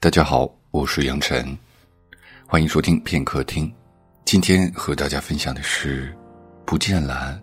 大家好，我是杨晨，欢迎收听片刻听。今天和大家分享的是：不见蓝，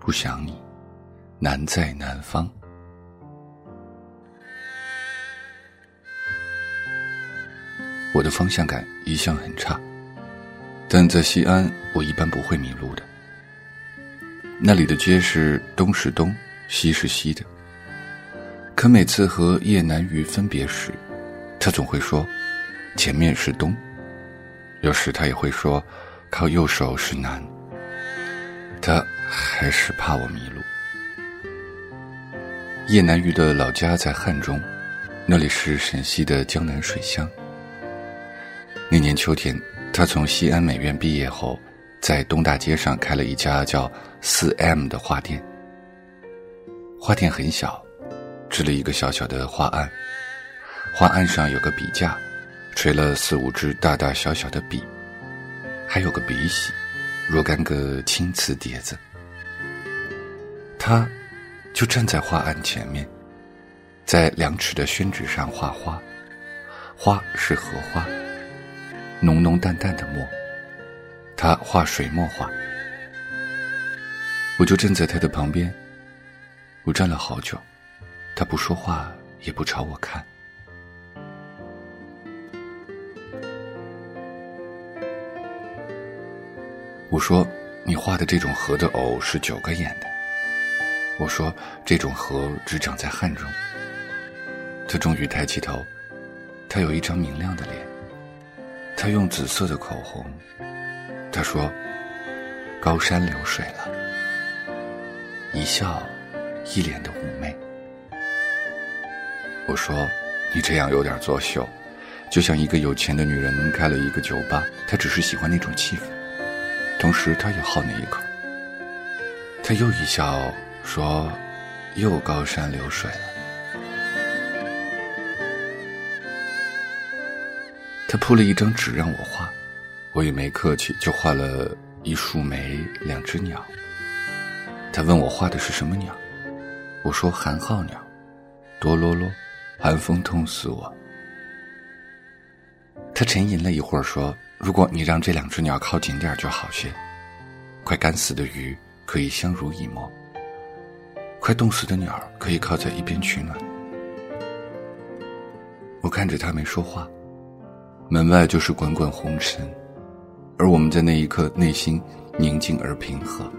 不想你，难在南方。我的方向感一向很差，但在西安，我一般不会迷路的。那里的街是东是东，西是西的。可每次和叶南鱼分别时，他总会说：“前面是东。”有时他也会说：“靠右手是南。”他还是怕我迷路。叶南鱼的老家在汉中，那里是陕西的江南水乡。那年秋天，他从西安美院毕业后，在东大街上开了一家叫“四 M” 的画店。画店很小。支了一个小小的画案，画案上有个笔架，垂了四五支大大小小的笔，还有个笔洗，若干个青瓷碟子。他，就站在画案前面，在两尺的宣纸上画花，花是荷花，浓浓淡淡的墨，他画水墨画，我就站在他的旁边，我站了好久。他不说话，也不朝我看。我说：“你画的这种河的藕是九个眼的。”我说：“这种河只长在汉中。”他终于抬起头，他有一张明亮的脸，他用紫色的口红。他说：“高山流水了。”一笑，一脸的妩媚。我说：“你这样有点作秀，就像一个有钱的女人开了一个酒吧，她只是喜欢那种气氛，同时他也好那一口。”他又一笑说：“又高山流水了。”他铺了一张纸让我画，我也没客气，就画了一束梅，两只鸟。他问我画的是什么鸟，我说：“寒号鸟，哆啰啰。”寒风痛死我。他沉吟了一会儿，说：“如果你让这两只鸟靠近点就好些。快干死的鱼可以相濡以沫，快冻死的鸟可以靠在一边取暖。”我看着他没说话，门外就是滚滚红尘，而我们在那一刻内心宁静而平和，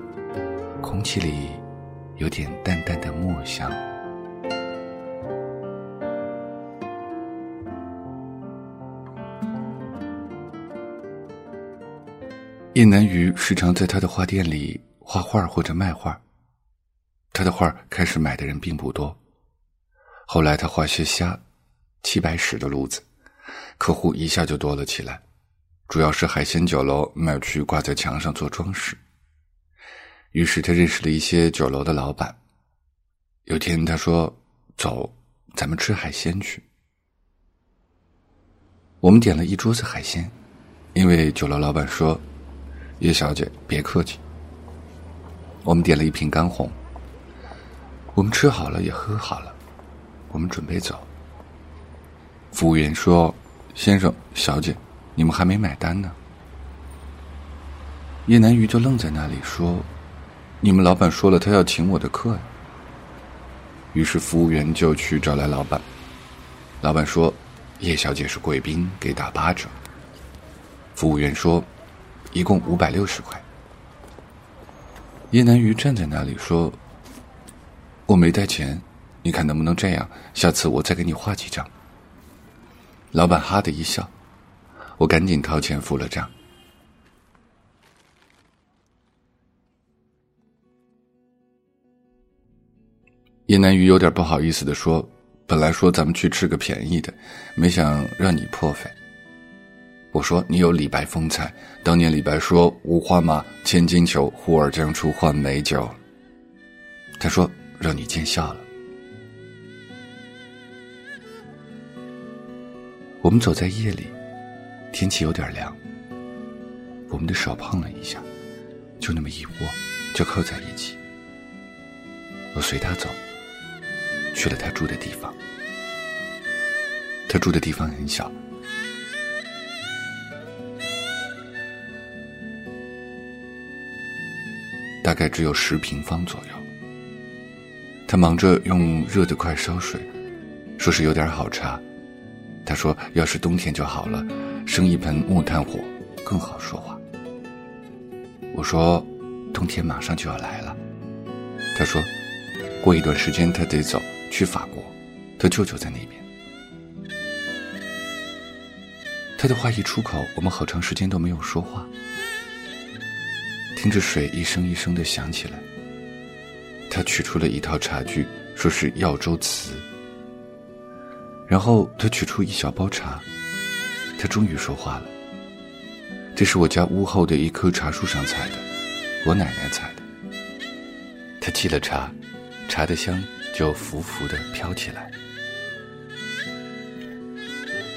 空气里有点淡淡的墨香。叶南鱼时常在他的画店里画画或者卖画。他的画开始买的人并不多，后来他画些虾、齐白石的路子，客户一下就多了起来。主要是海鲜酒楼卖去挂在墙上做装饰。于是他认识了一些酒楼的老板。有天他说：“走，咱们吃海鲜去。”我们点了一桌子海鲜，因为酒楼老板说。叶小姐，别客气。我们点了一瓶干红。我们吃好了，也喝好了，我们准备走。服务员说：“先生、小姐，你们还没买单呢。”叶南鱼就愣在那里，说：“你们老板说了，他要请我的客呀。”于是服务员就去找来老板。老板说：“叶小姐是贵宾，给打八折。”服务员说。一共五百六十块。叶南鱼站在那里说：“我没带钱，你看能不能这样？下次我再给你画几张。”老板哈的一笑，我赶紧掏钱付了账。叶南鱼有点不好意思的说：“本来说咱们去吃个便宜的，没想让你破费。”我说：“你有李白风采。当年李白说‘五花马，千金裘，呼儿将出换美酒’。”他说：“让你见笑了。”我们走在夜里，天气有点凉。我们的手碰了一下，就那么一握，就扣在一起。我随他走，去了他住的地方。他住的地方很小，大概只有十平方左右。他忙着用热的快烧水，说是有点好茶。他说要是冬天就好了，生一盆木炭火更好说话。我说冬天马上就要来了。他说过一段时间他得走去法国，他舅舅在那边。他的话一出口，我们好长时间都没有说话，听着水一声一声的响起来。他取出了一套茶具，说是耀州瓷。然后他取出一小包茶，他终于说话了。这是我家屋后的一棵茶树上采的，我奶奶采的。他沏了茶，茶的香就浮浮的飘起来。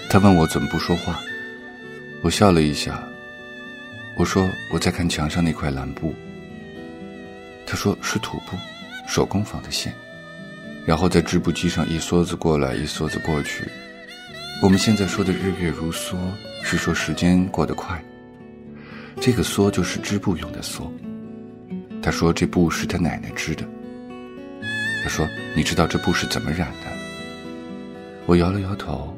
他问我怎么不说话。我笑了一下，我说我在看墙上那块蓝布。他说是土布，手工纺的线，然后在织布机上一梭子过来，一梭子过去。我们现在说的日月如梭，是说时间过得快。这个梭就是织布用的梭。他说这布是他奶奶织的。他说你知道这布是怎么染的？我摇了摇头，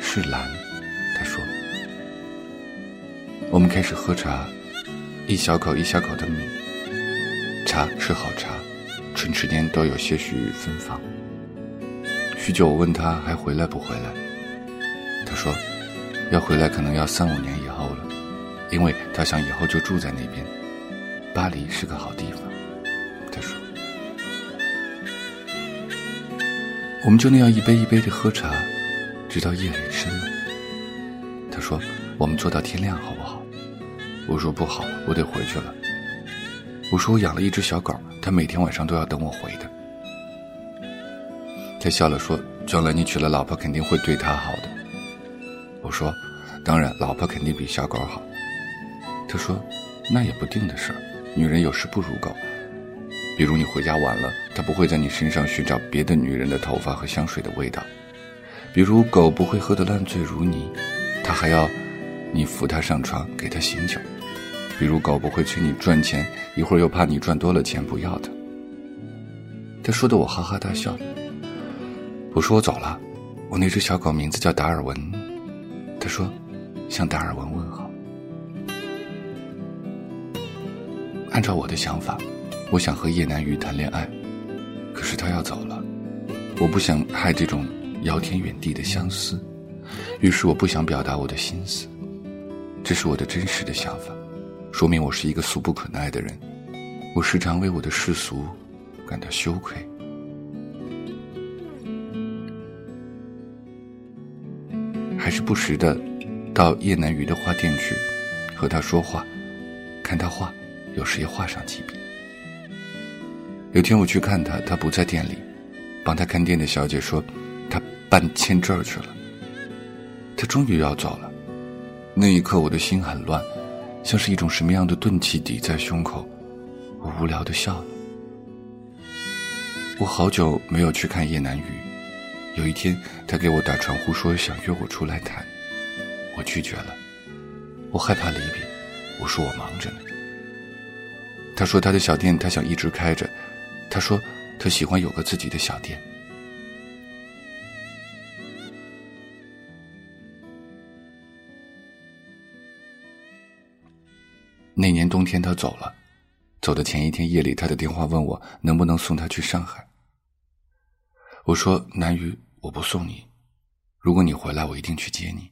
是蓝。我们开始喝茶，一小口一小口的抿。茶是好茶，唇齿间都有些许芬芳。许久，我问他还回来不回来，他说要回来可能要三五年以后了，因为他想以后就住在那边。巴黎是个好地方，他说。我们就那样一杯一杯的喝茶，直到夜里深了。他说我们坐到天亮好不好？我说不好，我得回去了。我说我养了一只小狗，它每天晚上都要等我回的。他笑了说：“将来你娶了老婆，肯定会对她好的。”我说：“当然，老婆肯定比小狗好。”他说：“那也不定的事儿，女人有时不如狗。比如你回家晚了，她不会在你身上寻找别的女人的头发和香水的味道；比如狗不会喝得烂醉如泥，它还要你扶它上床，给它醒酒。”比如狗不会催你赚钱，一会儿又怕你赚多了钱不要它。他说的我哈哈大笑。我说我走了，我那只小狗名字叫达尔文。他说，向达尔文问好。按照我的想法，我想和叶南鱼谈恋爱，可是他要走了，我不想害这种遥天远地的相思，于是我不想表达我的心思，这是我的真实的想法。说明我是一个俗不可耐的人，我时常为我的世俗感到羞愧，还是不时的到叶南鱼的花店去和他说话，看他画，有时也画上几笔。有天我去看他，他不在店里，帮他看店的小姐说他办签证去了，他终于要走了。那一刻，我的心很乱。像是一种什么样的钝器抵在胸口，我无聊的笑了。我好久没有去看叶南雨，有一天他给我打传呼说想约我出来谈，我拒绝了，我害怕离别，我说我忙着呢。他说他的小店他想一直开着，他说他喜欢有个自己的小店。那年冬天，他走了。走的前一天夜里，他的电话问我能不能送他去上海。我说：“南鱼，我不送你。如果你回来，我一定去接你。”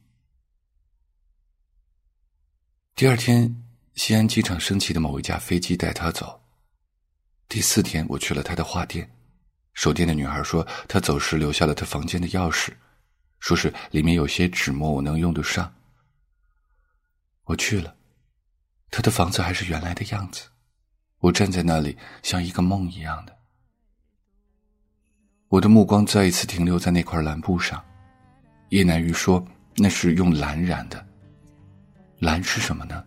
第二天，西安机场升起的某一架飞机带他走。第四天，我去了他的画店，守店的女孩说，他走时留下了他房间的钥匙，说是里面有些纸墨，我能用得上。我去了。他的房子还是原来的样子，我站在那里像一个梦一样的。我的目光再一次停留在那块蓝布上，叶南鱼说那是用蓝染的。蓝是什么呢？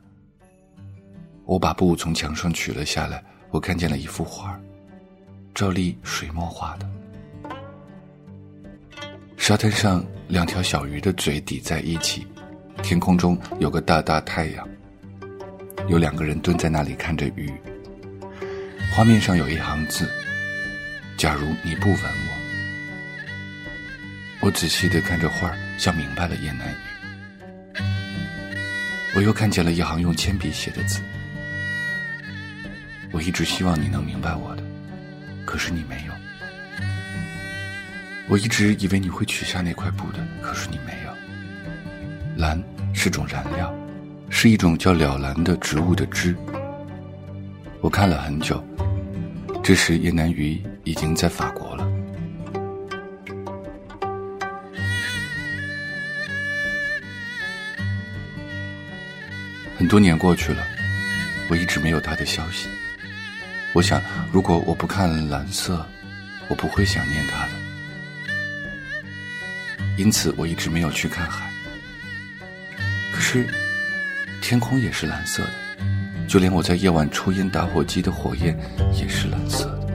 我把布从墙上取了下来，我看见了一幅画，照例水墨画的，沙滩上两条小鱼的嘴抵在一起，天空中有个大大太阳，有两个人蹲在那里看着鱼。画面上有一行字：“假如你不吻我。”我仔细地看着画，像明白了越南语。我又看见了一行用铅笔写的字：“我一直希望你能明白我的，可是你没有。我一直以为你会取下那块布的，可是你没有。蓝是种燃料，是一种叫了兰的植物的枝。我看了很久。”这时，叶南鱼已经在法国了。很多年过去了，我一直没有他的消息。我想，如果我不看蓝色，我不会想念他的。因此，我一直没有去看海。可是，天空也是蓝色的。就连我在夜晚抽烟打火机的火焰也是蓝色的，